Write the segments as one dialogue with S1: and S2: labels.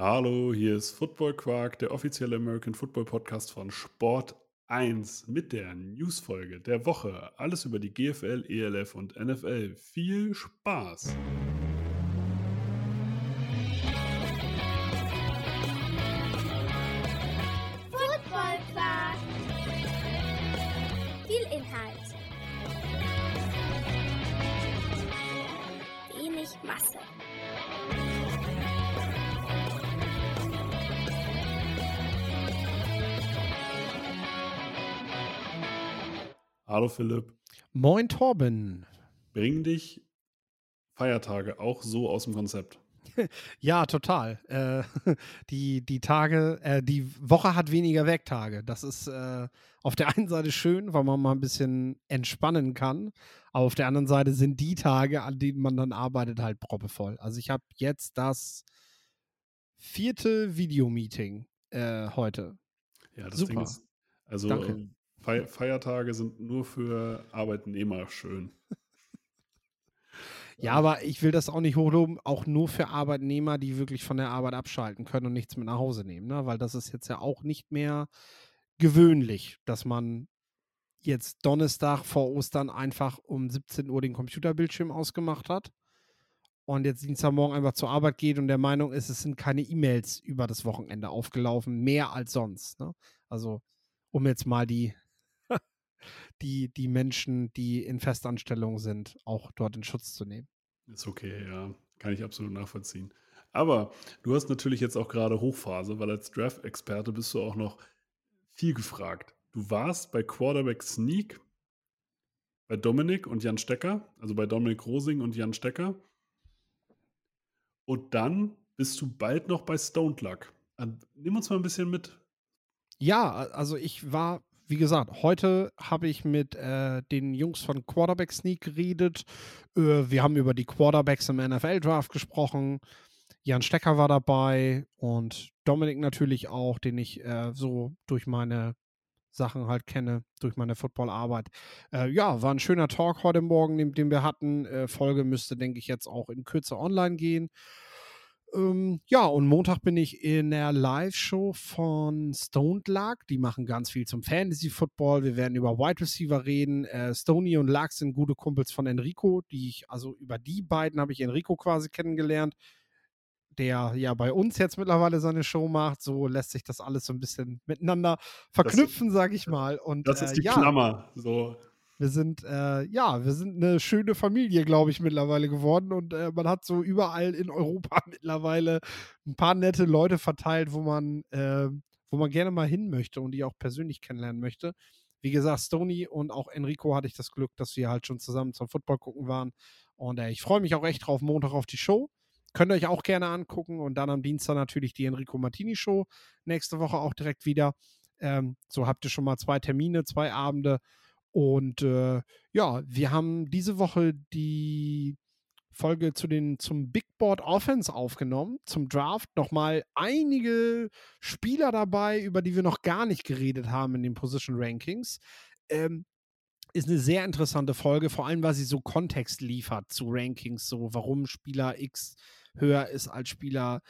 S1: Hallo, hier ist Football Quark, der offizielle American Football Podcast von Sport 1 mit der Newsfolge der Woche. Alles über die GFL, ELF und NFL. Viel Spaß! Hallo Philipp,
S2: Moin Torben.
S1: bringen dich Feiertage auch so aus dem Konzept?
S2: Ja, total. Äh, die, die Tage, äh, die Woche hat weniger Werktage. Das ist äh, auf der einen Seite schön, weil man mal ein bisschen entspannen kann. Aber auf der anderen Seite sind die Tage, an denen man dann arbeitet, halt proppevoll. Also ich habe jetzt das vierte Videomeeting äh, heute.
S1: Ja, das Ding
S2: Super.
S1: ist, also
S2: Danke.
S1: Fei Feiertage sind nur für Arbeitnehmer schön.
S2: Ja, aber ich will das auch nicht hochloben, auch nur für Arbeitnehmer, die wirklich von der Arbeit abschalten können und nichts mit nach Hause nehmen, ne? Weil das ist jetzt ja auch nicht mehr gewöhnlich, dass man jetzt Donnerstag vor Ostern einfach um 17 Uhr den Computerbildschirm ausgemacht hat und jetzt Dienstagmorgen einfach zur Arbeit geht und der Meinung ist, es sind keine E-Mails über das Wochenende aufgelaufen, mehr als sonst. Ne? Also, um jetzt mal die, die, die Menschen, die in Festanstellung sind, auch dort in Schutz zu nehmen.
S1: Ist okay, ja. Kann ich absolut nachvollziehen. Aber du hast natürlich jetzt auch gerade Hochphase, weil als Draft-Experte bist du auch noch viel gefragt. Du warst bei Quarterback Sneak, bei Dominik und Jan Stecker, also bei Dominik Rosing und Jan Stecker. Und dann bist du bald noch bei Stoned Luck. Nimm uns mal ein bisschen mit.
S2: Ja, also ich war, wie gesagt, heute habe ich mit äh, den Jungs von Quarterback Sneak geredet. Äh, wir haben über die Quarterbacks im NFL-Draft gesprochen. Jan Stecker war dabei und Dominik natürlich auch, den ich äh, so durch meine Sachen halt kenne, durch meine Footballarbeit. Äh, ja, war ein schöner Talk heute Morgen, den, den wir hatten. Äh, Folge müsste, denke ich, jetzt auch in Kürze online gehen. Ähm, ja, und Montag bin ich in der Live-Show von Stoned Luck. Die machen ganz viel zum Fantasy-Football. Wir werden über Wide Receiver reden. Äh, Stoney und Luck sind gute Kumpels von Enrico, die ich, also über die beiden habe ich Enrico quasi kennengelernt, der ja bei uns jetzt mittlerweile seine Show macht. So lässt sich das alles so ein bisschen miteinander verknüpfen, sage ich mal. Und
S1: Das
S2: äh,
S1: ist die
S2: ja,
S1: Klammer. So,
S2: wir sind, äh, ja, wir sind eine schöne Familie, glaube ich, mittlerweile geworden. Und äh, man hat so überall in Europa mittlerweile ein paar nette Leute verteilt, wo man, äh, wo man gerne mal hin möchte und die auch persönlich kennenlernen möchte. Wie gesagt, Stony und auch Enrico hatte ich das Glück, dass wir halt schon zusammen zum Football gucken waren. Und äh, ich freue mich auch echt drauf, Montag auf die Show. Könnt ihr euch auch gerne angucken. Und dann am Dienstag natürlich die Enrico Martini Show. Nächste Woche auch direkt wieder. Ähm, so habt ihr schon mal zwei Termine, zwei Abende. Und äh, ja, wir haben diese Woche die Folge zu den, zum Big Board Offense aufgenommen, zum Draft. Nochmal einige Spieler dabei, über die wir noch gar nicht geredet haben in den Position Rankings. Ähm, ist eine sehr interessante Folge, vor allem, weil sie so Kontext liefert zu Rankings, so warum Spieler X höher ist als Spieler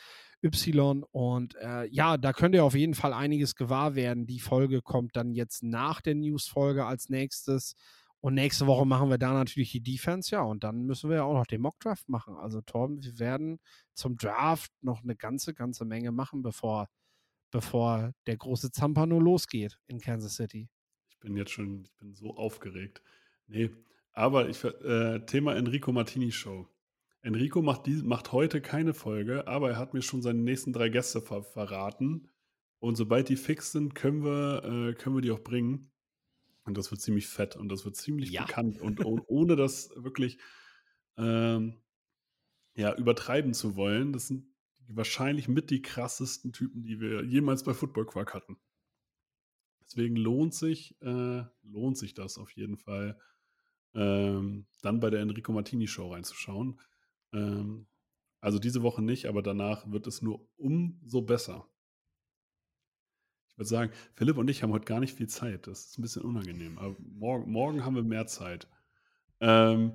S2: Y. Und äh, ja, da könnt ihr auf jeden Fall einiges gewahr werden. Die Folge kommt dann jetzt nach der News-Folge als nächstes. Und nächste Woche machen wir da natürlich die Defense, ja. Und dann müssen wir ja auch noch den Mock-Draft machen. Also, Torben, wir werden zum Draft noch eine ganze, ganze Menge machen, bevor, bevor der große Zampano losgeht in Kansas City.
S1: ich bin jetzt schon, ich bin so aufgeregt. Nee, aber ich, äh, Thema Enrico Martini Show. Enrico macht, die, macht heute keine Folge, aber er hat mir schon seine nächsten drei Gäste ver verraten. Und sobald die fix sind, können wir, äh, können wir die auch bringen. Und das wird ziemlich fett und das wird ziemlich
S2: Ja.
S1: bekannt. Und oh, ohne das wirklich ähm, ja, übertreiben zu wollen, das sind wahrscheinlich mit die krassesten Typen, die wir jemals bei Football Quark hatten. Deswegen lohnt sich, äh, lohnt sich das auf jeden Fall, ähm, dann bei der Enrico Martini Show reinzuschauen. Ähm, also diese Woche nicht, aber danach wird es nur umso besser. Ich würde sagen, Philipp und ich haben heute gar nicht viel Zeit. Das ist ein bisschen unangenehm. Aber morgen, morgen haben wir mehr Zeit. Ähm,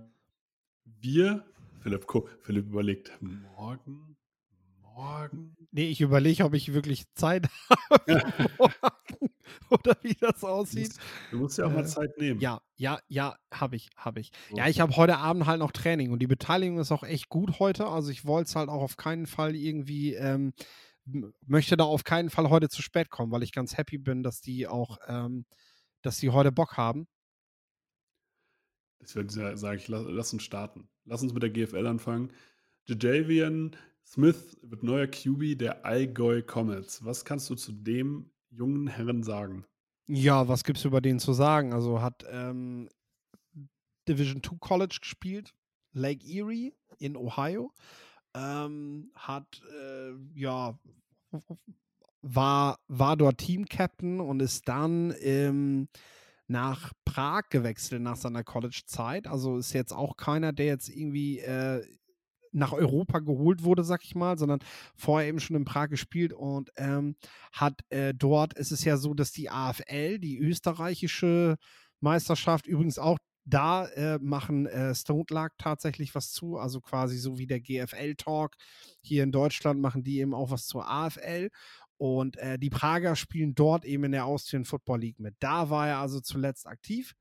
S1: wir, Philipp, Philipp überlegt, morgen, morgen?
S2: Nee, ich überlege, ob ich wirklich Zeit habe oder wie das
S1: Du
S2: aussieht.
S1: musst, du musst ja auch mal
S2: Äh,
S1: Zeit nehmen.
S2: Ja, ja, ja, habe ich, habe ich. Ja,
S1: So.
S2: ich habe heute Abend halt noch Training und die Beteiligung ist auch echt gut heute. Also ich wollte es halt auch auf keinen Fall irgendwie, ähm, möchte da auf keinen Fall heute zu spät kommen, weil ich ganz happy bin, dass die auch, ähm, dass die heute Bock haben.
S1: Ich würde sagen, ich, lass, lass uns starten. Lass uns mit der GFL anfangen. Jadavian Smith wird neuer QB der Allgäu Comets. Was kannst du zu dem jungen Herren sagen?
S2: Ja, was gibt's über den zu sagen? Also hat ähm, Division 2 College gespielt, Lake Erie in Ohio. Ähm, hat, äh, ja, war, war dort Team-Captain und ist dann ähm, nach Prag gewechselt nach seiner College-Zeit. Also ist jetzt auch keiner, der jetzt irgendwie äh, nach Europa geholt wurde, sag ich mal, sondern vorher eben schon in Prag gespielt und ähm, hat äh, dort, ist es ja so, dass die AFL, die österreichische Meisterschaft, übrigens auch da äh, machen äh, Stone Luck tatsächlich was zu, also quasi so wie der GFL-Talk. Hier in Deutschland machen die eben auch was zur AFL. Und äh, die Prager spielen dort eben in der Austrian Football League mit. Da war er also zuletzt aktiv.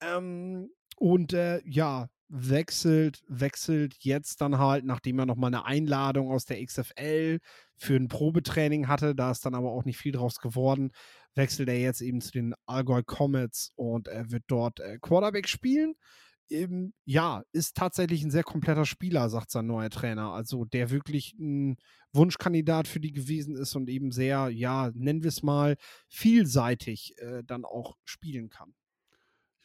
S2: Ähm, und äh, ja, wechselt, wechselt jetzt dann halt, nachdem er nochmal eine Einladung aus der XFL für ein Probetraining hatte, da ist dann aber auch nicht viel draus geworden, wechselt er jetzt eben zu den Allgäu Comets und er wird dort äh, Quarterback spielen. Eben, ja, ist tatsächlich ein sehr kompletter Spieler, sagt sein neuer Trainer. Also der wirklich ein Wunschkandidat für die gewesen ist und eben sehr, ja, nennen wir es mal, vielseitig äh, dann auch spielen kann.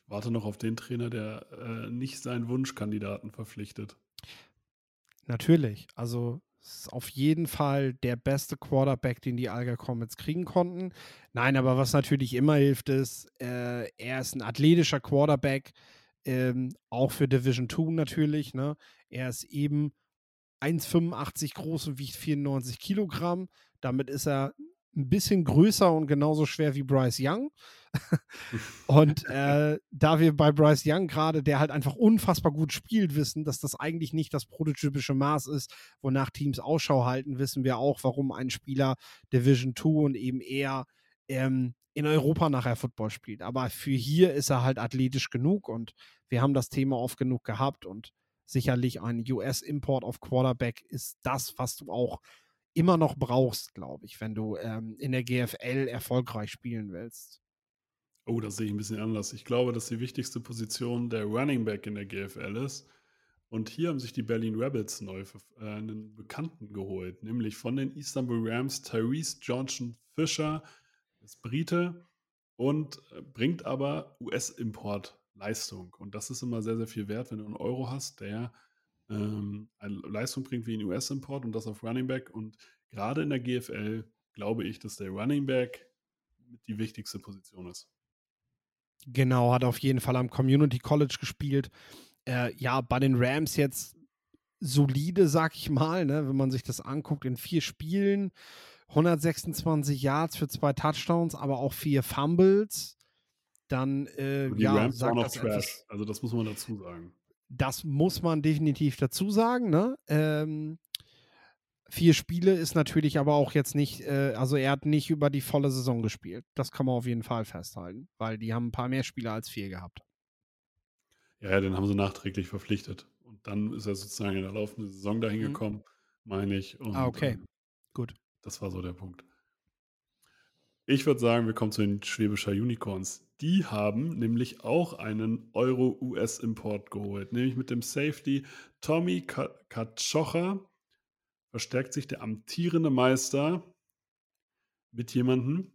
S1: Warte noch auf den Trainer, der äh, nicht seinen Wunschkandidaten verpflichtet.
S2: Natürlich. Also ist auf jeden Fall der beste Quarterback, den die Alga Comets kriegen konnten. Nein, aber was natürlich immer hilft, ist, äh, er ist ein athletischer Quarterback, ähm, auch für Division 2 natürlich. Ne? Er ist eben 1,85 groß und wiegt 94 Kilogramm. Damit ist er ein bisschen größer und genauso schwer wie Bryce Young. und äh, da wir bei Bryce Young gerade, der halt einfach unfassbar gut spielt, wissen, dass das eigentlich nicht das prototypische Maß ist, wonach Teams Ausschau halten, wissen wir auch, warum ein Spieler Division 2 und eben eher ähm, in Europa nachher Football spielt. Aber für hier ist er halt athletisch genug und wir haben das Thema oft genug gehabt und sicherlich ein US-Import auf Quarterback ist das, was du auch immer noch brauchst, glaube ich, wenn du ähm, in der GFL erfolgreich spielen willst.
S1: Oh, das sehe ich ein bisschen anders. Ich glaube, dass die wichtigste Position der Running Back in der GFL ist. Und hier haben sich die Berlin Rebels neu äh, einen Bekannten geholt, nämlich von den Istanbul Rams Tyrese Johnson Fisher, ist Brite und äh, bringt aber US-Import-Leistung. Und das ist immer sehr, sehr viel wert, wenn du einen Euro hast, der ähm, eine Leistung bringt wie ein US-Import und das auf Running Back. Und gerade in der GFL glaube ich, dass der Running Back die wichtigste Position ist.
S2: Genau, hat auf jeden Fall am Community College gespielt. Äh, ja, bei den Rams jetzt solide, sag ich mal, ne? wenn man sich das anguckt, in vier Spielen, 126 Yards für zwei Touchdowns, aber auch vier Fumbles. Dann, äh,
S1: die
S2: ja,
S1: Rams waren
S2: sagt
S1: auch
S2: das
S1: Trash.
S2: etwas,
S1: Also das muss man dazu sagen.
S2: das muss man definitiv dazu sagen. Ne? Ähm, vier Spiele ist natürlich aber auch jetzt nicht, äh, also er hat nicht über die volle Saison gespielt. Das kann man auf jeden Fall festhalten, weil die haben ein paar mehr Spieler als vier gehabt.
S1: Ja, ja, den haben sie nachträglich verpflichtet. Und dann ist er sozusagen in der laufenden Saison dahin
S2: Mhm.
S1: gekommen, meine ich. Und,
S2: Ah, okay.
S1: ähm,
S2: Gut.
S1: Das war so der Punkt. Ich würde sagen, wir kommen zu den Schwäbischer Unicorns. Die haben nämlich auch einen Euro-US-Import geholt, nämlich mit dem Safety Tommy Ka- Katschocha verstärkt sich der amtierende Meister mit jemandem,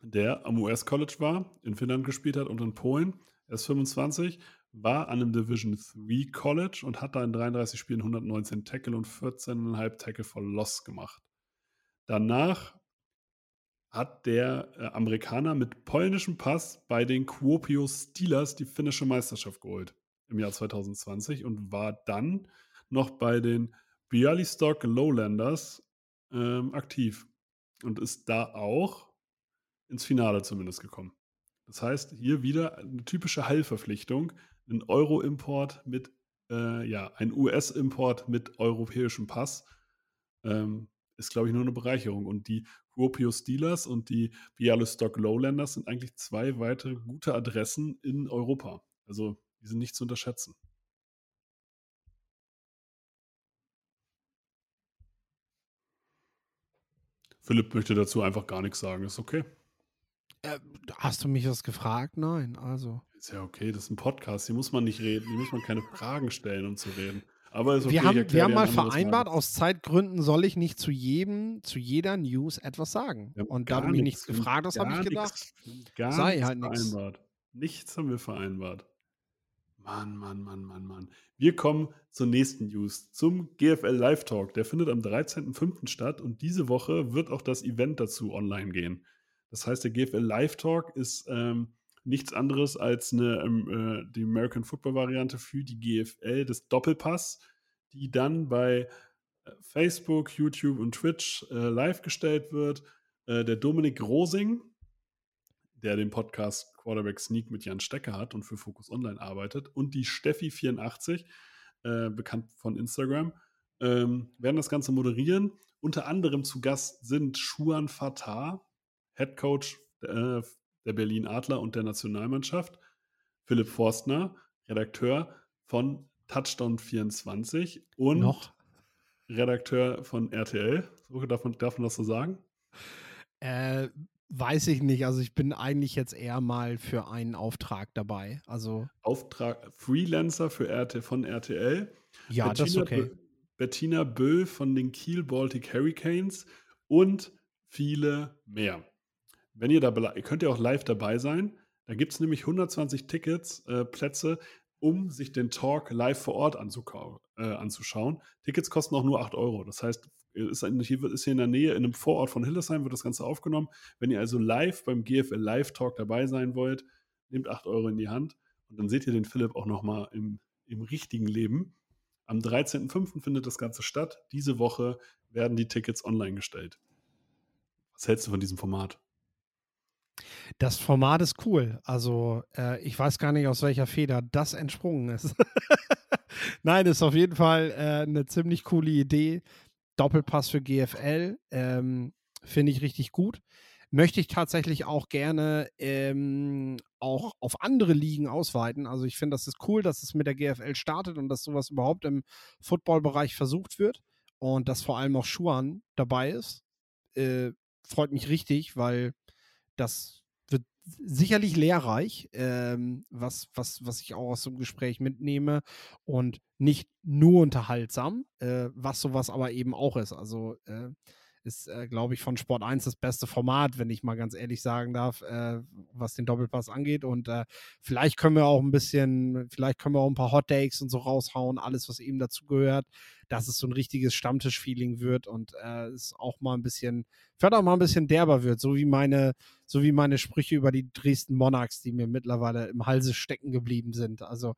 S1: der am US-College war, in Finnland gespielt hat und in Polen. Er ist 25, war an einem Division 3 College und hat da in 33 Spielen 119 Tackle und 14,5 Tackle for Loss gemacht. Danach hat der äh, Amerikaner mit polnischem Pass bei den Kuopio Steelers die finnische Meisterschaft geholt im Jahr 2020 und war dann noch bei den Bialystok Lowlanders ähm, aktiv und ist da auch ins Finale zumindest gekommen. Das heißt, hier wieder eine typische Heilverpflichtung, ein Euro-Import mit, äh, ja, ein US-Import mit europäischem Pass. ähm, ist, glaube ich, nur eine Bereicherung. Und die Kuopio Steelers und die Bialystok Lowlanders sind eigentlich zwei weitere gute Adressen in Europa. Also die sind nicht zu unterschätzen. Philipp möchte dazu einfach gar nichts sagen. Ist okay.
S2: Äh, hast du mich was gefragt? Nein, also.
S1: Ist ja okay, das ist ein Podcast. Hier muss man nicht reden. Hier muss man keine Fragen stellen, um zu reden. Aber ist okay,
S2: wir haben, wir haben mal vereinbart, aus Zeitgründen soll ich nicht zu jedem, zu jeder News etwas sagen. Und da du mich
S1: nichts-
S2: nichts gefragt hast, habe ich gedacht,
S1: nichts- Gar
S2: sei
S1: nichts
S2: halt
S1: vereinbart. Nichts haben wir vereinbart. Mann, Mann, Mann, Mann, Mann. Wir kommen zur nächsten News, zum GFL Live Talk. Der findet am 13.05. statt und diese Woche wird auch das Event dazu online gehen. Das heißt, der GFL Live Talk ist ähm, nichts anderes als eine, ähm, äh, die American Football Variante für die GFL des Doppelpass, die dann bei äh, Facebook, YouTube und Twitch äh, live gestellt wird. Äh, der Dominik Rosing, der den Podcast Quarterback Sneak mit Jan Stecker hat und für Focus Online arbeitet, und die Steffi84, äh, bekannt von Instagram, ähm, werden das Ganze moderieren. Unter anderem zu Gast sind Schuan Fatah, Head Coach äh, der Berlin Adler und der Nationalmannschaft, Philipp Forstner, Redakteur von Touchdown 24 und
S2: noch.
S1: Redakteur von RTL. So, darf, man, darf man das so sagen?
S2: Äh, weiß ich nicht. Also ich bin eigentlich jetzt eher mal für einen Auftrag dabei. Also
S1: Auftrag Freelancer für RT, von RTL.
S2: ja, das ist okay.
S1: Bö- Bettina Böll von den Kiel Baltic Hurricanes und viele mehr. Wenn ihr da, ihr könnt ja auch live dabei sein. Da gibt es nämlich 120 Tickets, äh, Plätze, um sich den Talk live vor Ort äh, anzuschauen. Tickets kosten auch nur 8 Euro. Das heißt, ist, ein- hier ist hier in der Nähe, in einem Vorort von Hildesheim, wird das Ganze aufgenommen. Wenn ihr also live beim GFL Live Talk dabei sein wollt, nehmt 8 Euro in die Hand und dann seht ihr den Philipp auch nochmal im, im richtigen Leben. Am 13.05. findet das Ganze statt. Diese Woche werden die Tickets online gestellt. Was hältst du von diesem Format?
S2: Das Format ist cool. Also, äh, ich weiß gar nicht, aus welcher Feder das entsprungen ist. Nein, ist auf jeden Fall äh, eine ziemlich coole Idee. Doppelpass für GFL. Ähm, Finde ich richtig gut. Möchte ich tatsächlich auch gerne ähm, auch auf andere Ligen ausweiten. Also ich finde, das ist cool, dass es mit der GFL startet und dass sowas überhaupt im Footballbereich versucht wird und dass vor allem auch Schuan dabei ist. Äh, freut mich richtig, weil das sicherlich lehrreich, ähm, was, was, was ich auch aus dem Gespräch mitnehme und nicht nur unterhaltsam, äh, was sowas aber eben auch ist. Also äh, ist, äh, glaube ich, von Sport 1 das beste Format, wenn ich mal ganz ehrlich sagen darf, äh, was den Doppelpass angeht. Und äh, vielleicht können wir auch ein bisschen, vielleicht können wir auch ein paar Hot Takes und so raushauen, alles, was eben dazu gehört, dass es so ein richtiges Stammtisch-Feeling wird und äh, es auch mal ein bisschen, vielleicht auch mal ein bisschen derber wird, so wie meine, so wie meine Sprüche über die Dresden Monarchs, die mir mittlerweile im Halse stecken geblieben sind. Also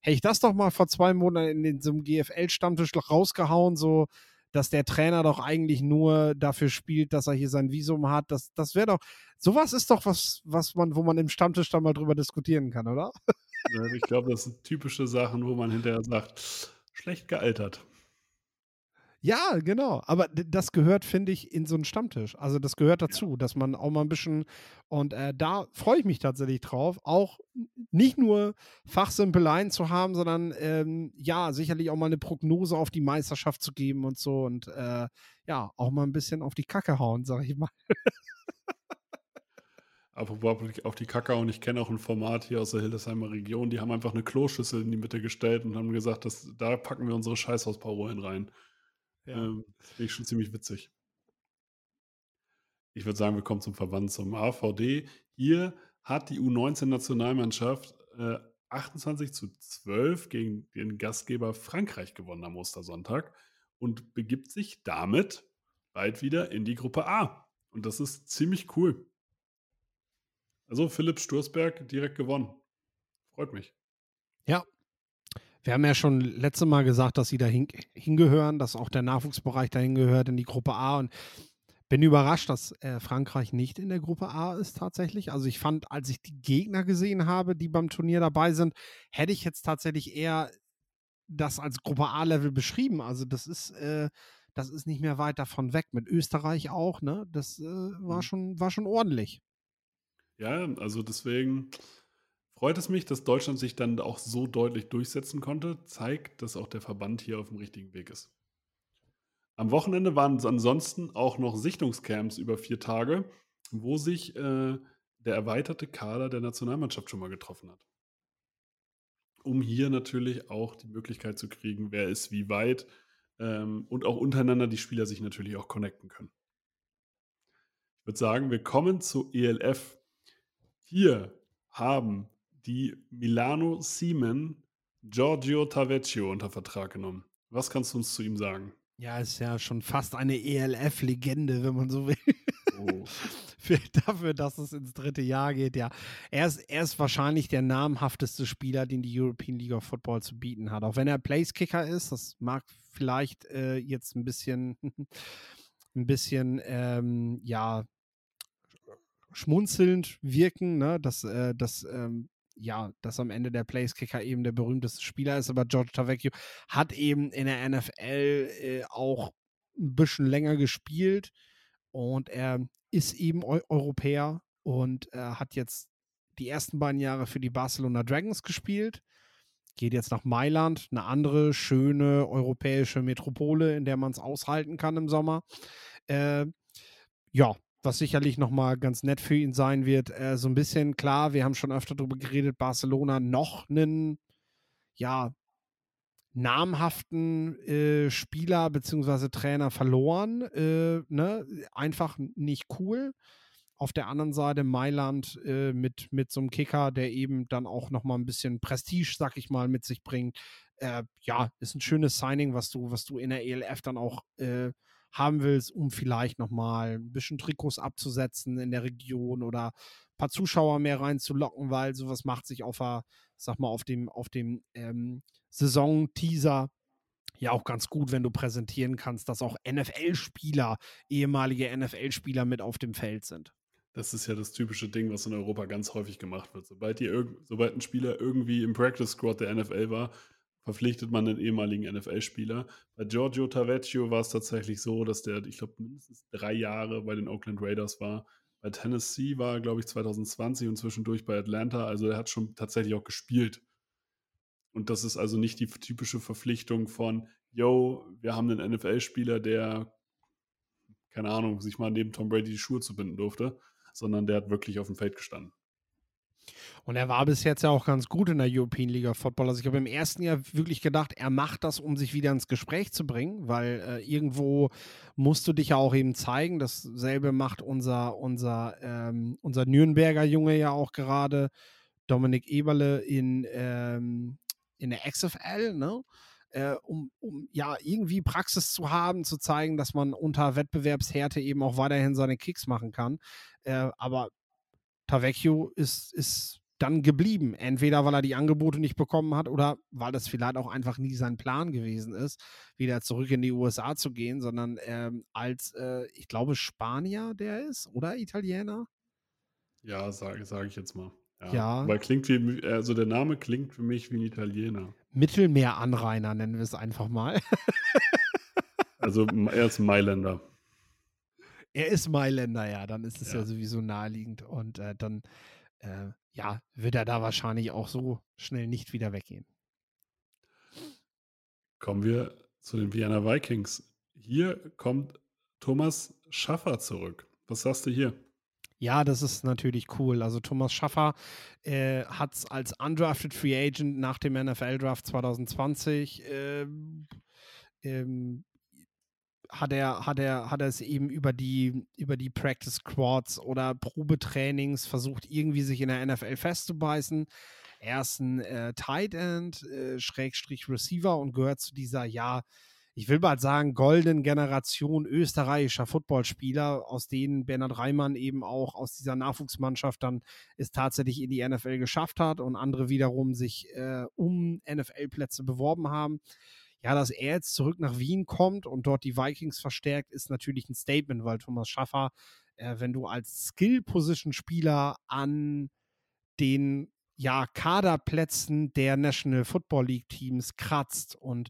S2: hätte ich das doch mal vor zwei Monaten in so einem GFL-Stammtisch rausgehauen, so dass der Trainer doch eigentlich nur dafür spielt, dass er hier sein Visum hat. Das, das wäre doch, sowas ist doch was, was man, wo man im Stammtisch dann mal drüber diskutieren kann, oder?
S1: Ich glaube, das sind typische Sachen, wo man hinterher sagt, schlecht gealtert.
S2: Ja, genau. Aber das gehört, finde ich, in so einen Stammtisch. Also das gehört dazu, dass man auch mal ein bisschen, und äh, da freue ich mich tatsächlich drauf, auch nicht nur Fachsimpeleien zu haben, sondern ähm, ja, sicherlich auch mal eine Prognose auf die Meisterschaft zu geben und so und äh, ja, auch mal ein bisschen auf die Kacke hauen, sag ich mal.
S1: Apropos auf die Kacke und ich kenne auch ein Format hier aus der Hildesheimer Region, die haben einfach eine Kloschüssel in die Mitte gestellt und haben gesagt, dass, da packen wir unsere Scheißhausparolen rein. Ähm, das finde ich schon ziemlich witzig. Ich würde sagen, wir kommen zum Verband, zum AVD. Hier hat die U19-Nationalmannschaft äh, 28 zu 12 gegen den Gastgeber Frankreich gewonnen am Ostersonntag und begibt sich damit bald wieder in die Gruppe A. Und das ist ziemlich cool. Also Philipp Sturzberg direkt gewonnen. Freut mich.
S2: Wir haben ja schon letzte Mal gesagt, dass sie da hin, hingehören, dass auch der Nachwuchsbereich dahin gehört in die Gruppe A und bin überrascht, dass äh, Frankreich nicht in der Gruppe A ist tatsächlich. Also ich fand, als ich die Gegner gesehen habe, die beim Turnier dabei sind, hätte ich jetzt tatsächlich eher das als Gruppe A-Level beschrieben. Also das ist, äh, das ist nicht mehr weit davon weg. Mit Österreich auch, ne? Das äh, war,
S1: Mhm.
S2: schon, war schon ordentlich.
S1: Ja, also deswegen freut es mich, dass Deutschland sich dann auch so deutlich durchsetzen konnte. Zeigt, dass auch der Verband hier auf dem richtigen Weg ist. Am Wochenende waren es ansonsten auch noch Sichtungscamps über vier Tage, wo sich äh, der erweiterte Kader der Nationalmannschaft schon mal getroffen hat. Um hier natürlich auch die Möglichkeit zu kriegen, wer ist wie weit ähm, und auch untereinander die Spieler sich natürlich auch connecten können. Ich würde sagen, wir kommen zu ELF. Hier haben die Milano Siemen Giorgio Tavecchio unter Vertrag genommen. Was kannst du uns zu ihm sagen?
S2: Ja, ist ja schon fast eine ELF-Legende, wenn man so will.
S1: Oh.
S2: Für, dafür, dass es ins dritte Jahr geht, ja. Er ist, er ist wahrscheinlich der namhafteste Spieler, den die European League of Football zu bieten hat. Auch wenn er Placekicker ist, das mag vielleicht äh, jetzt ein bisschen, ein bisschen, ähm, ja, schmunzelnd wirken, ne? dass, äh, dass ähm, ja, dass am Ende der Placekicker eben der berühmteste Spieler ist, aber George Tavecchio hat eben in der NFL äh, auch ein bisschen länger gespielt und er ist eben Eu Europäer und äh, hat jetzt die ersten beiden Jahre für die Barcelona Dragons gespielt. Geht jetzt nach Mailand, eine andere schöne europäische Metropole, in der man es aushalten kann im Sommer. Äh, ja, was sicherlich nochmal ganz nett für ihn sein wird. Äh, so ein bisschen klar, wir haben schon öfter darüber geredet, Barcelona noch einen, ja, namhaften äh, Spieler bzw. Trainer verloren. Äh, ne? Einfach nicht cool. Auf der anderen Seite Mailand äh, mit, mit so einem Kicker, der eben dann auch nochmal ein bisschen Prestige, sag ich mal, mit sich bringt. Äh, ja, ist ein schönes Signing, was du, was du in der ELF dann auch äh, haben willst, um vielleicht nochmal ein bisschen Trikots abzusetzen in der Region oder ein paar Zuschauer mehr reinzulocken, weil sowas macht sich auf, sag mal, auf dem, auf dem ähm, Saison-Teaser ja auch ganz gut, wenn du präsentieren kannst, dass auch NFL-Spieler, ehemalige NFL-Spieler mit auf dem Feld sind.
S1: Das ist ja das typische Ding, was in Europa ganz häufig gemacht wird. Sobald, die sobald ein Spieler irgendwie im Practice Squad der NFL war, verpflichtet man einen ehemaligen NFL-Spieler. Bei Giorgio Tavecchio war es tatsächlich so, dass der, ich glaube, mindestens drei Jahre bei den Oakland Raiders war. Bei Tennessee war er, glaube ich, 2020 und zwischendurch bei Atlanta. Also er hat schon tatsächlich auch gespielt. Und das ist also nicht die typische Verpflichtung von, yo, wir haben einen NFL-Spieler, der, keine Ahnung, sich mal neben Tom Brady die Schuhe zu binden durfte, sondern der hat wirklich auf dem Feld gestanden.
S2: Und er war bis jetzt ja auch ganz gut in der European League of Football. Also ich habe im ersten Jahr wirklich gedacht, er macht das, um sich wieder ins Gespräch zu bringen, weil äh, irgendwo musst du dich ja auch eben zeigen. Dasselbe macht unser, unser, ähm, unser Nürnberger Junge ja auch gerade, Dominik Eberle in, ähm, in der XFL, ne? Äh, um, um ja irgendwie Praxis zu haben, zu zeigen, dass man unter Wettbewerbshärte eben auch weiterhin seine Kicks machen kann. Äh, aber Tavecchio ist, ist dann geblieben. Entweder weil er die Angebote nicht bekommen hat oder weil das vielleicht auch einfach nie sein Plan gewesen ist, wieder zurück in die USA zu gehen, sondern ähm, als, äh, ich glaube, Spanier der ist oder Italiener.
S1: Ja, sage sag ich jetzt mal. Ja.
S2: Ja.
S1: Weil klingt wie, also der Name klingt für mich wie ein Italiener.
S2: Mittelmeeranrainer nennen wir es einfach mal.
S1: Also er ist ein Mailänder.
S2: Er ist Mailänder, ja, dann ist es ja,
S1: Ja.
S2: sowieso naheliegend und äh, dann, äh, ja, wird er da wahrscheinlich auch so schnell nicht wieder weggehen.
S1: Kommen wir zu den Vienna Vikings. Hier kommt Thomas Schaffer zurück. Was sagst du hier?
S2: Ja, das ist natürlich cool. Also Thomas Schaffer äh, hat es als undrafted Free Agent nach dem NFL-Draft 2020 ähm, ähm, hat er, hat er, hat er es eben über die, über die Practice Squads oder Probetrainings versucht, irgendwie sich in der NFL festzubeißen. Er ist ein äh, Tight End, äh, Schrägstrich Receiver und gehört zu dieser, ja, ich will bald sagen, goldenen Generation österreichischer Footballspieler, aus denen Bernhard Reimann eben auch aus dieser Nachwuchsmannschaft dann es tatsächlich in die NFL geschafft hat und andere wiederum sich äh, um NFL-Plätze beworben haben. Ja, dass er jetzt zurück nach Wien kommt und dort die Vikings verstärkt, ist natürlich ein Statement, weil Thomas Schaffer, äh, wenn du als Skill-Position-Spieler an den ja, Kaderplätzen der National Football League Teams kratzt und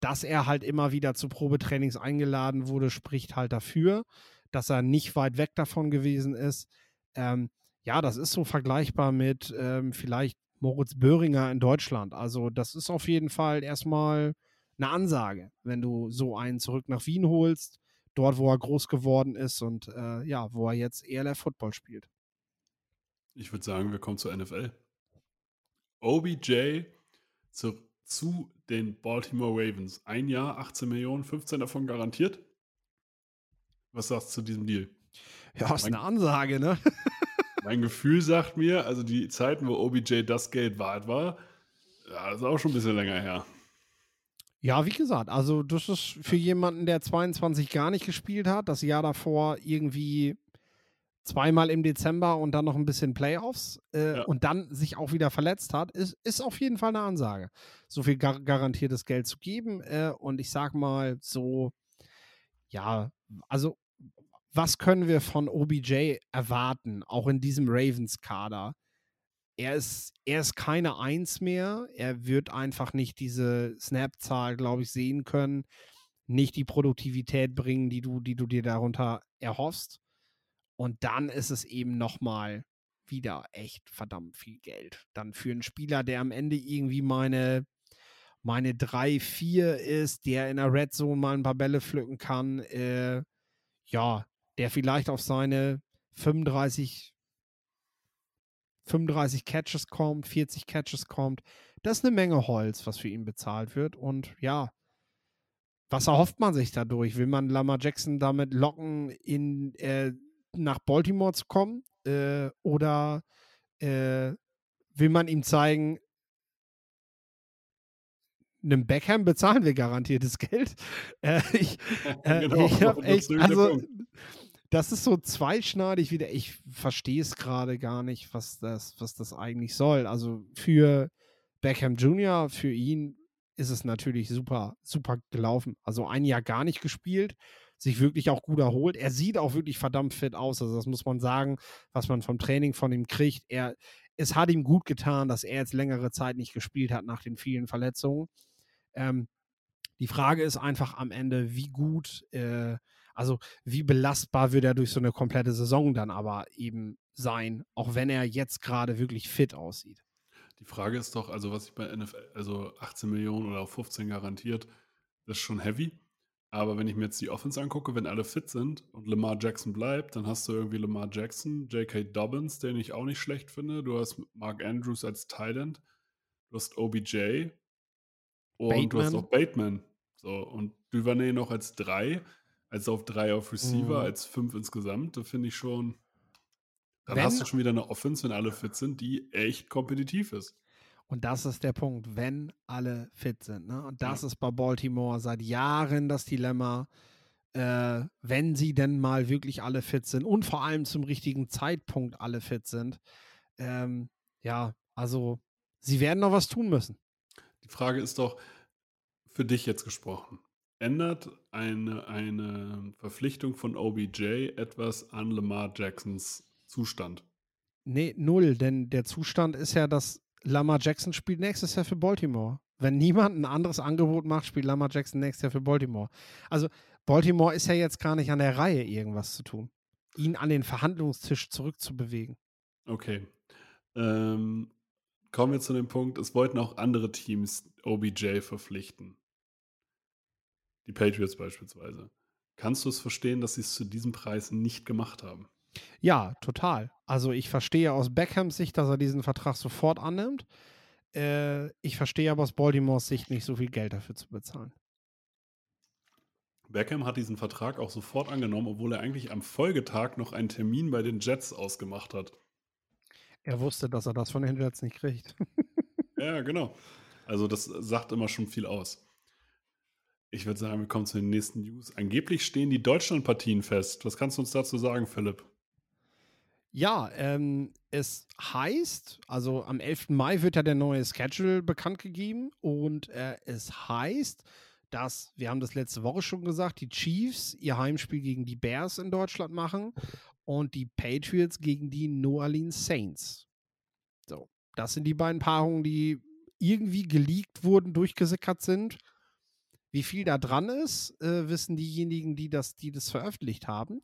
S2: dass er halt immer wieder zu Probetrainings eingeladen wurde, spricht halt dafür, dass er nicht weit weg davon gewesen ist. Ähm, ja, das ist so vergleichbar mit ähm, vielleicht Moritz Böhringer in Deutschland. Also das ist auf jeden Fall erstmal eine Ansage, wenn du so einen zurück nach Wien holst, dort, wo er groß geworden ist und äh, ja, wo er jetzt ELF Football spielt.
S1: Ich würde sagen, wir kommen zur NFL. OBJ zu, zu den Baltimore Ravens. Ein Jahr, 18 Millionen, 15 davon garantiert. Was sagst du zu diesem Deal?
S2: Ja, ist eine Ansage, ne?
S1: Mein Gefühl sagt mir, also die Zeiten, wo OBJ das Geld wert war, ja, das ist auch schon ein bisschen länger her.
S2: Ja, wie gesagt, also das ist für jemanden, der 22 gar nicht gespielt hat, das Jahr davor irgendwie zweimal im Dezember und dann noch ein bisschen Playoffs äh, ja. und dann sich auch wieder verletzt hat, ist, ist auf jeden Fall eine Ansage. So viel gar garantiertes Geld zu geben äh, und ich sag mal so, ja, also was können wir von OBJ erwarten, auch in diesem Ravens-Kader? Er ist, er ist keine Eins mehr. Er wird einfach nicht diese Snap-Zahl, glaube ich, sehen können. Nicht die Produktivität bringen, die du, die du dir darunter erhoffst. Und dann ist es eben nochmal wieder echt verdammt viel Geld. Dann für einen Spieler, der am Ende irgendwie meine, meine 3, 4 ist, der in der Red Zone mal ein paar Bälle pflücken kann, äh, ja, der vielleicht auf seine 35, 35 Catches kommt, 40 Catches kommt. Das ist eine Menge Holz, was für ihn bezahlt wird. Und ja, was erhofft man sich dadurch? Will man Lama Jackson damit locken, in, äh, nach Baltimore zu kommen? Äh, oder äh, will man ihm zeigen, einem Beckham bezahlen wir garantiertes Geld. Äh, ich, äh, genau, ich habe echt, also das ist so zweischneidig wieder. Ich verstehe es gerade gar nicht, was das, was das eigentlich soll. Also für Beckham Jr., für ihn ist es natürlich super, super gelaufen. Also ein Jahr gar nicht gespielt, sich wirklich auch gut erholt. Er sieht auch wirklich verdammt fit aus. Also das muss man sagen, was man vom Training von ihm kriegt. Er, es hat ihm gut getan, dass er jetzt längere Zeit nicht gespielt hat nach den vielen Verletzungen. Ähm, die Frage ist einfach am Ende, wie gut äh, also wie belastbar wird er durch so eine komplette Saison dann aber eben sein, auch wenn er jetzt gerade wirklich fit aussieht.
S1: Die Frage ist doch, also was ich bei NFL, also 18 Millionen oder 15 garantiert, das ist schon heavy. Aber wenn ich mir jetzt die Offense angucke, wenn alle fit sind und Lamar Jackson bleibt, dann hast du irgendwie Lamar Jackson, J.K. Dobbins, den ich auch nicht schlecht finde. Du hast Mark Andrews als Thailand. Du hast OBJ. Und Bateman. du hast auch Bateman. So, und Duvernay noch als drei als auf drei auf Receiver, mhm. als fünf insgesamt. Da finde ich schon. Dann wenn, hast du schon wieder eine Offense, wenn alle fit sind, die echt kompetitiv ist.
S2: Und das ist der Punkt, wenn alle fit sind. Ne? Und das ja. ist bei Baltimore seit Jahren das Dilemma. Äh, wenn sie denn mal wirklich alle fit sind und vor allem zum richtigen Zeitpunkt alle fit sind. Ähm, ja, also sie werden noch was tun müssen.
S1: Die Frage ist doch, für dich jetzt gesprochen, Ändert eine, eine Verpflichtung von OBJ etwas an Lamar Jacksons Zustand?
S2: Nee, null, denn der Zustand ist ja, dass Lamar Jackson spielt nächstes Jahr für Baltimore. Wenn niemand ein anderes Angebot macht, spielt Lamar Jackson nächstes Jahr für Baltimore. Also Baltimore ist ja jetzt gar nicht an der Reihe, irgendwas zu tun. Ihn an den Verhandlungstisch zurückzubewegen.
S1: Okay. Ähm, kommen wir zu dem Punkt, es wollten auch andere Teams OBJ verpflichten. Die Patriots beispielsweise. Kannst du es verstehen, dass sie es zu diesem Preis nicht gemacht haben?
S2: Ja, total. Also ich verstehe aus Beckhams Sicht, dass er diesen Vertrag sofort annimmt. Äh, ich verstehe aber aus Baltimores Sicht nicht so viel Geld dafür zu bezahlen.
S1: Beckham hat diesen Vertrag auch sofort angenommen, obwohl er eigentlich am Folgetag noch einen Termin bei den Jets ausgemacht hat.
S2: Er wusste, dass er das von den Jets nicht kriegt.
S1: ja, genau. Also das sagt immer schon viel aus. Ich würde sagen, wir kommen zu den nächsten News. Angeblich stehen die Deutschlandpartien fest. Was kannst du uns dazu sagen, Philipp?
S2: Ja, ähm, es heißt, also am 11. Mai wird ja der neue Schedule bekannt gegeben und äh, es heißt, dass, wir haben das letzte Woche schon gesagt, die Chiefs ihr Heimspiel gegen die Bears in Deutschland machen und die Patriots gegen die New Orleans Saints. So, das sind die beiden Paarungen, die irgendwie geleakt wurden, durchgesickert sind Wie viel da dran ist, äh, wissen diejenigen, die das, die das veröffentlicht haben.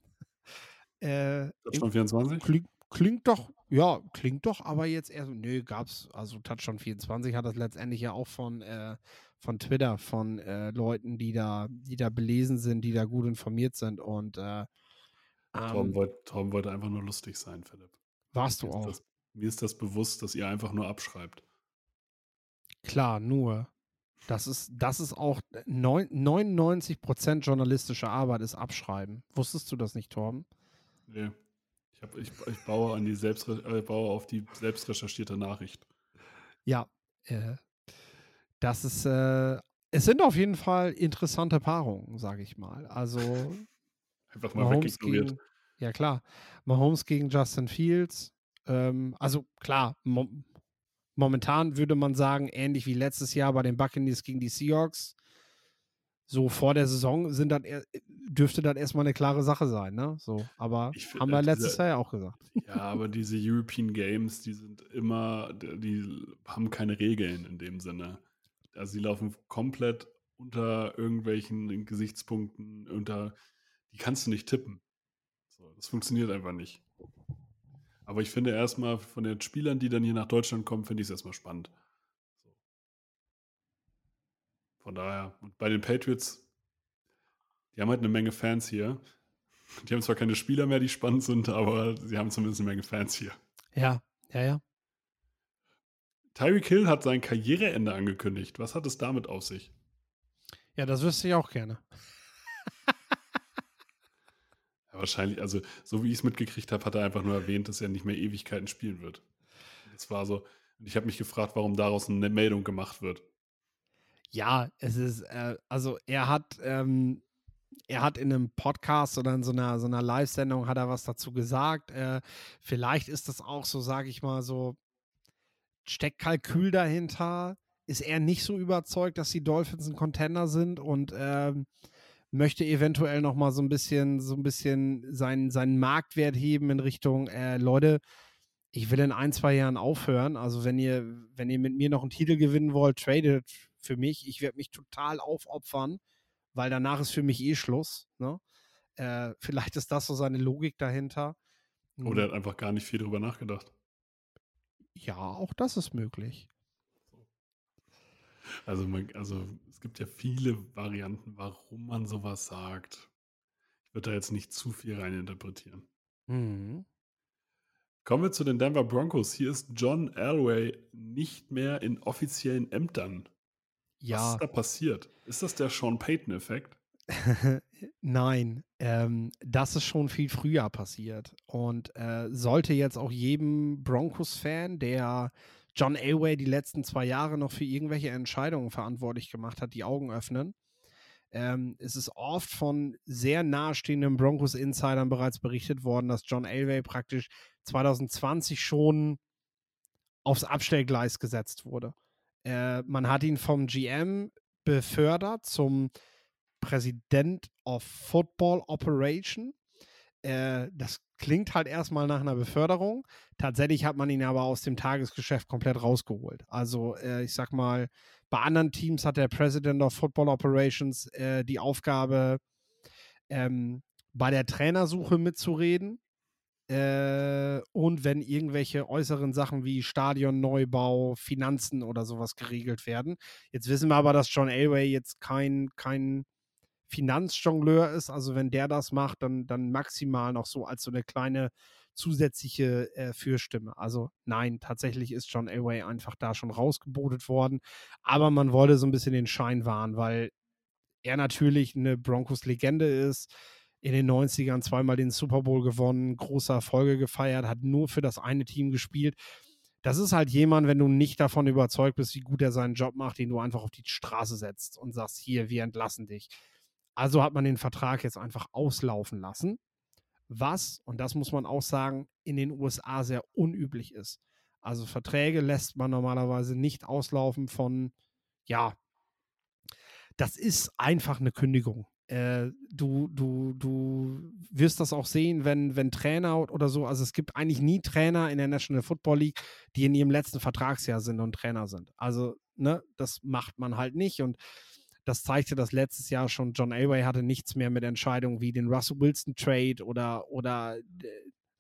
S2: Äh,
S1: Touchdown 24?
S2: Klingt, klingt doch, ja, klingt doch, aber jetzt eher so, nö, gab's, also Touchdown 24 hat das letztendlich ja auch von, äh, von Twitter, von äh, Leuten, die da, die da belesen sind, die da gut informiert sind und äh,
S1: Tom,
S2: ähm,
S1: wollte, Tom wollte einfach nur lustig sein, Philipp.
S2: warst du
S1: Mir ist,
S2: auch.
S1: das, mir ist das bewusst, dass ihr einfach nur abschreibt.
S2: Klar, nur. Das ist, das ist auch neun, 99% journalistische Arbeit ist Abschreiben. Wusstest du das nicht, Torben?
S1: Nee. Ich, hab, ich, ich baue, an die selbst, äh, baue auf die selbst recherchierte Nachricht.
S2: Ja. Äh, das ist, äh, es sind auf jeden Fall interessante Paarungen, sage ich mal. Also
S1: Einfach mal
S2: Mahomes gegen, ja klar, Mahomes gegen Justin Fields. Ähm, also klar, momentan würde man sagen, ähnlich wie letztes Jahr bei den Buccaneers gegen die Seahawks. So vor der Saison sind das, dürfte das erstmal eine klare Sache sein, ne? So, aber
S1: Ich
S2: haben wir
S1: diese-
S2: letztes Jahr ja auch gesagt.
S1: Ja, aber diese European Games, die sind immer, die haben keine Regeln in dem Sinne. Also sie laufen komplett unter irgendwelchen Gesichtspunkten, unter, die kannst du nicht tippen. So, das funktioniert einfach nicht. Aber ich finde erstmal von den Spielern, die dann hier nach Deutschland kommen, finde ich es erstmal spannend. Von daher, und bei den Patriots, die haben halt eine Menge Fans hier. Die haben zwar keine Spieler mehr, die spannend sind, aber sie haben zumindest eine Menge Fans hier.
S2: Ja, ja, ja.
S1: Tyreek Hill hat sein Karriereende angekündigt. Was hat es damit auf sich?
S2: Ja, das wüsste ich auch gerne.
S1: Ja, wahrscheinlich, also so wie ich es mitgekriegt habe, hat er einfach nur erwähnt, dass er nicht mehr Ewigkeiten spielen wird. Das war so. Ich habe mich gefragt, warum daraus eine Meldung gemacht wird.
S2: Ja, es ist, äh, also er hat, ähm, er hat in einem Podcast oder in so einer, so einer Live-Sendung hat er was dazu gesagt. Äh, vielleicht ist das auch so, sage ich mal, so Steckkalkül dahinter. Ist er nicht so überzeugt, dass die Dolphins ein Contender sind und ähm, möchte eventuell noch mal so ein bisschen, so ein bisschen seinen, seinen Marktwert heben in Richtung, äh, Leute, ich will in ein, zwei Jahren aufhören. Also wenn ihr, wenn ihr mit mir noch einen Titel gewinnen wollt, tradet für mich. Ich werde mich total aufopfern, weil danach ist für mich eh Schluss. Ne? Äh, vielleicht ist das so seine Logik dahinter. Hm,
S1: Oder er hat einfach gar nicht viel drüber nachgedacht.
S2: Ja, auch das ist möglich.
S1: Also, man, also es gibt ja viele Varianten, warum man sowas sagt. Ich würde da jetzt nicht zu viel reininterpretieren.
S2: Mhm.
S1: Kommen wir zu den Denver Broncos. Hier ist John Elway nicht mehr in offiziellen Ämtern. Was
S2: Ja,
S1: ist da passiert? Ist das der Sean Payton-Effekt?
S2: nein, ähm, das ist schon viel früher passiert und äh, sollte jetzt auch jedem Broncos-Fan, der John Elway die letzten zwei Jahre noch für irgendwelche Entscheidungen verantwortlich gemacht hat, die Augen öffnen. Ähm, es ist oft von sehr nahestehenden Broncos-Insidern bereits berichtet worden, dass John Elway praktisch 2020 schon aufs Abstellgleis gesetzt wurde. Äh, man hat ihn vom GM befördert zum Präsident of Football Operation. Äh, das klingt halt erstmal nach einer Beförderung. Tatsächlich hat man ihn aber aus dem Tagesgeschäft komplett rausgeholt. Also äh, ich sag mal, bei anderen Teams hat der President of Football Operations äh, die Aufgabe, ähm, bei der Trainersuche mitzureden. Äh, und wenn irgendwelche äußeren Sachen wie Stadionneubau, Finanzen oder sowas geregelt werden. Jetzt wissen wir aber, dass John Elway jetzt kein, kein Finanzjongleur ist. Also wenn der das macht, dann, dann maximal noch so als so eine kleine zusätzliche äh, Fürstimme. Also nein, tatsächlich ist John Elway einfach da schon rausgebotet worden. Aber man wollte so ein bisschen den Schein wahren, weil er natürlich eine Broncos-Legende ist. In den 90ern zweimal den Super Bowl gewonnen, große Erfolge gefeiert, hat nur für das eine Team gespielt. Das ist halt jemand, wenn du nicht davon überzeugt bist, wie gut er seinen Job macht, den du einfach auf die Straße setzt und sagst, hier, wir entlassen dich. Also hat man den Vertrag jetzt einfach auslaufen lassen, was, und das muss man auch sagen, in den USA sehr unüblich ist. Also Verträge lässt man normalerweise nicht auslaufen von, ja, das ist einfach eine Kündigung. Äh, du, du, du wirst das auch sehen, wenn, wenn Trainer oder so, also es gibt eigentlich nie Trainer in der National Football League, die in ihrem letzten Vertragsjahr sind und Trainer sind. Also, ne, das macht man halt nicht und Das zeigte das letztes Jahr schon. John Elway hatte nichts mehr mit Entscheidungen wie den Russell Wilson Trade oder, oder äh,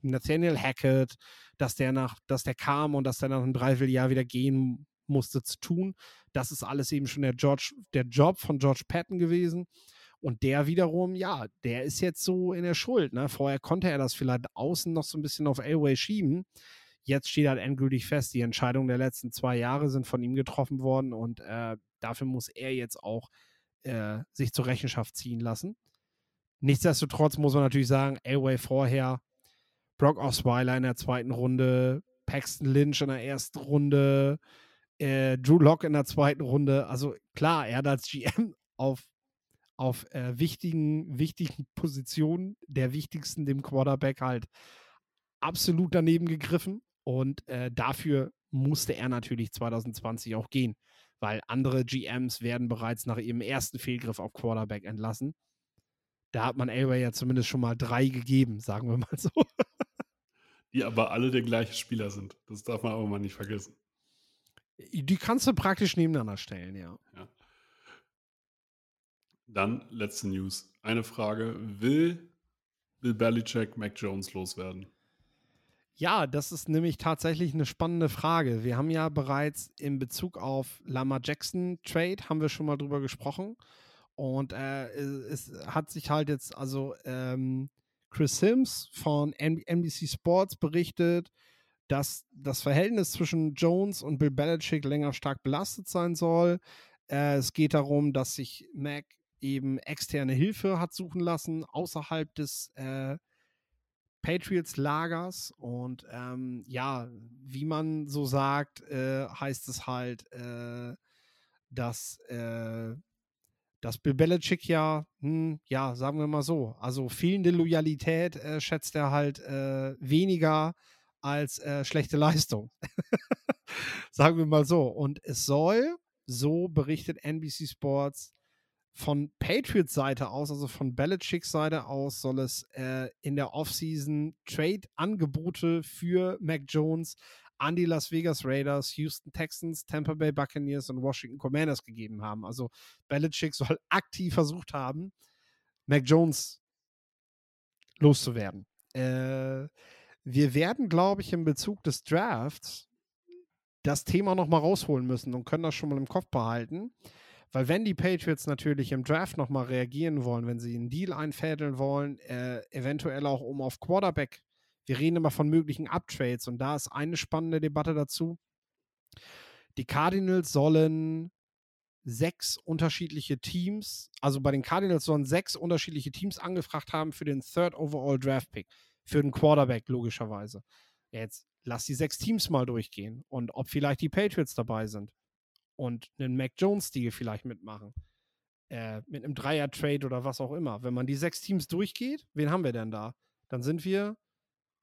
S2: Nathaniel Hackett, dass der nach, dass der kam und dass der nach einem Dreivierteljahr wieder gehen musste zu tun. Das ist alles eben schon der George, der Job von George Patton gewesen. Und der wiederum, ja, der ist jetzt so in der Schuld. Ne? Vorher konnte er das vielleicht außen noch so ein bisschen auf Elway schieben. Jetzt steht halt endgültig fest, die Entscheidungen der letzten zwei Jahre sind von ihm getroffen worden und äh, dafür muss er jetzt auch äh, sich zur Rechenschaft ziehen lassen. Nichtsdestotrotz muss man natürlich sagen, Elway vorher, Brock Osweiler in der zweiten Runde, Paxton Lynch in der ersten Runde, äh, Drew Locke in der zweiten Runde. Also klar, er hat als GM auf, auf äh, wichtigen, wichtigen Positionen, der wichtigsten, dem Quarterback halt absolut daneben gegriffen. Und äh, dafür musste er natürlich 2020 auch gehen, weil andere GMs werden bereits nach ihrem ersten Fehlgriff auf Quarterback entlassen. Da hat man Elway ja zumindest schon mal drei gegeben, sagen wir mal so.
S1: Die aber alle der gleiche Spieler sind. Das darf man aber mal nicht vergessen.
S2: Die kannst du praktisch nebeneinander stellen, ja.
S1: ja. Dann letzte News. Eine Frage. Will Bill Belichick Mac Jones loswerden?
S2: Ja, das ist nämlich tatsächlich eine spannende Frage. Wir haben ja bereits in Bezug auf Lama Jackson Trade, haben wir schon mal drüber gesprochen. Und äh, es, hat sich halt jetzt, also ähm, Chris Sims von NBC Sports berichtet, dass das Verhältnis zwischen Jones und Bill Belichick länger stark belastet sein soll. Äh, es geht darum, dass sich Mac eben externe Hilfe hat suchen lassen außerhalb des äh, Patriots-Lagers. Und ähm, ja, wie man so sagt, äh, heißt es halt, äh, dass, äh, dass Bill Belichick ja, hm, ja, sagen wir mal so, also fehlende Loyalität äh, schätzt er halt äh, weniger als äh, schlechte Leistung. sagen wir mal so. Und es soll, so berichtet NBC Sports, von Patriots Seite aus, also von Belichicks Seite aus, soll es äh, in der Offseason Trade-Angebote für Mac Jones an die Las Vegas Raiders, Houston Texans, Tampa Bay Buccaneers und Washington Commanders gegeben haben. Also Belichick soll aktiv versucht haben, Mac Jones loszuwerden. Äh, wir werden, glaube ich, in Bezug des Drafts das Thema nochmal rausholen müssen und können das schon mal im Kopf behalten. Weil wenn die Patriots natürlich im Draft nochmal reagieren wollen, wenn sie einen Deal einfädeln wollen, äh, eventuell auch um auf Quarterback, wir reden immer von möglichen Uptrades und da ist eine spannende Debatte dazu. Die Cardinals sollen sechs unterschiedliche Teams, also bei den Cardinals sollen sechs unterschiedliche Teams angefragt haben für den Third Overall Draft Pick, für den Quarterback logischerweise. Jetzt lass die sechs Teams mal durchgehen und ob vielleicht die Patriots dabei sind und einen Mac Jones-Deal vielleicht mitmachen. Äh, mit einem Dreier-Trade oder was auch immer. Wenn man die sechs Teams durchgeht, wen haben wir denn da? Dann sind wir,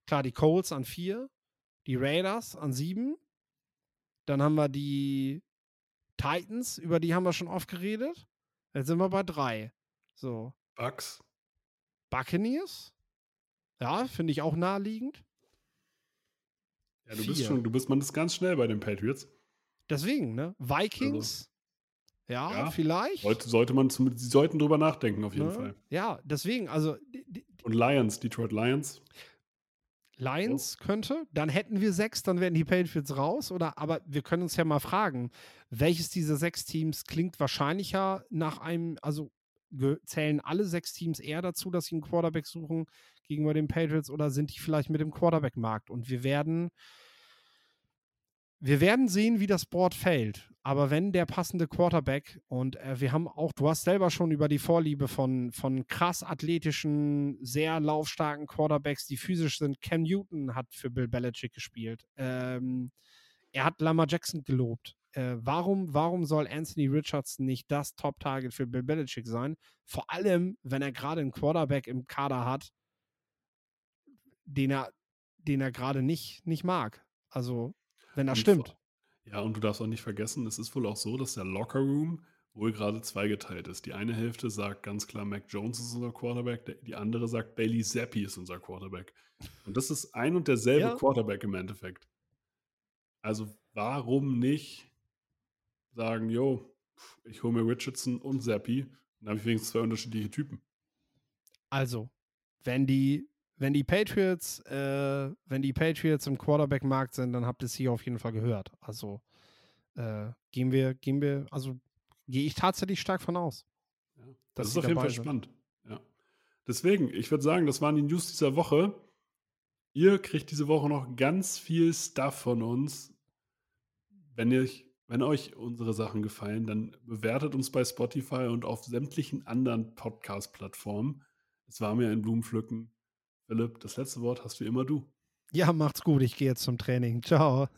S2: klar, die Colts an vier, die Raiders an sieben, dann haben wir die Titans, über die haben wir schon oft geredet. Jetzt sind wir bei drei. So.
S1: Bucks.
S2: Buccaneers? Ja, finde ich auch naheliegend.
S1: Ja, du Vier. bist schon, du bist man ist ganz schnell bei den Patriots.
S2: Deswegen, ne? Vikings. Also, ja, ja, vielleicht.
S1: Sollte, sollte man zum, sie sollten drüber nachdenken, auf jeden ne? Fall.
S2: Ja, deswegen, also.
S1: Und Lions, Detroit Lions.
S2: Lions oh. könnte, dann hätten wir sechs, dann wären die Patriots raus, oder? Aber wir können uns ja mal fragen, welches dieser sechs Teams klingt wahrscheinlicher nach einem, also zählen alle sechs Teams eher dazu, dass sie einen Quarterback suchen gegenüber den Patriots oder sind die vielleicht mit dem Quarterback-Markt? Und wir werden wir werden sehen, wie das Board fällt. Aber wenn der passende Quarterback und äh, wir haben auch, du hast selber schon über die Vorliebe von, von krass athletischen, sehr laufstarken Quarterbacks, die physisch sind. Cam Newton hat für Bill Belichick gespielt. Ähm, er hat Lamar Jackson gelobt. Äh, warum, warum soll Anthony Richardson nicht das Top-Target für Bill Belichick sein? Vor allem, wenn er gerade einen Quarterback im Kader hat, den er, den er gerade nicht, nicht mag. Also wenn das und stimmt.
S1: Ja, und du darfst auch nicht vergessen, es ist wohl auch so, dass der Locker Room wohl gerade zweigeteilt ist. Die eine Hälfte sagt ganz klar, Mac Jones ist unser Quarterback, die andere sagt, Bailey Zappi ist unser Quarterback. Und das ist ein und derselbe ja. Quarterback im Endeffekt. Also warum nicht sagen, jo, ich hole mir Richardson und Zappi. Dann habe ich wenigstens zwei unterschiedliche Typen.
S2: Also, wenn die, wenn die Patriots, äh, wenn die Patriots im Quarterback-Markt sind, dann habt ihr es hier auf jeden Fall gehört. Also äh, gehen wir, gehen wir, also gehe ich tatsächlich stark von aus.
S1: Ja, das ist auf jeden Fall sind. spannend. Ja. Deswegen, ich würde sagen, das waren die News dieser Woche. Ihr kriegt diese Woche noch ganz viel Stuff von uns. Wenn, ihr, wenn euch unsere Sachen gefallen, dann bewertet uns bei Spotify und auf sämtlichen anderen Podcast-Plattformen. Es war mir ein Blumenpflücken. Philipp, das letzte Wort hast du immer du.
S2: Ja, macht's gut. Ich gehe jetzt zum Training. Ciao.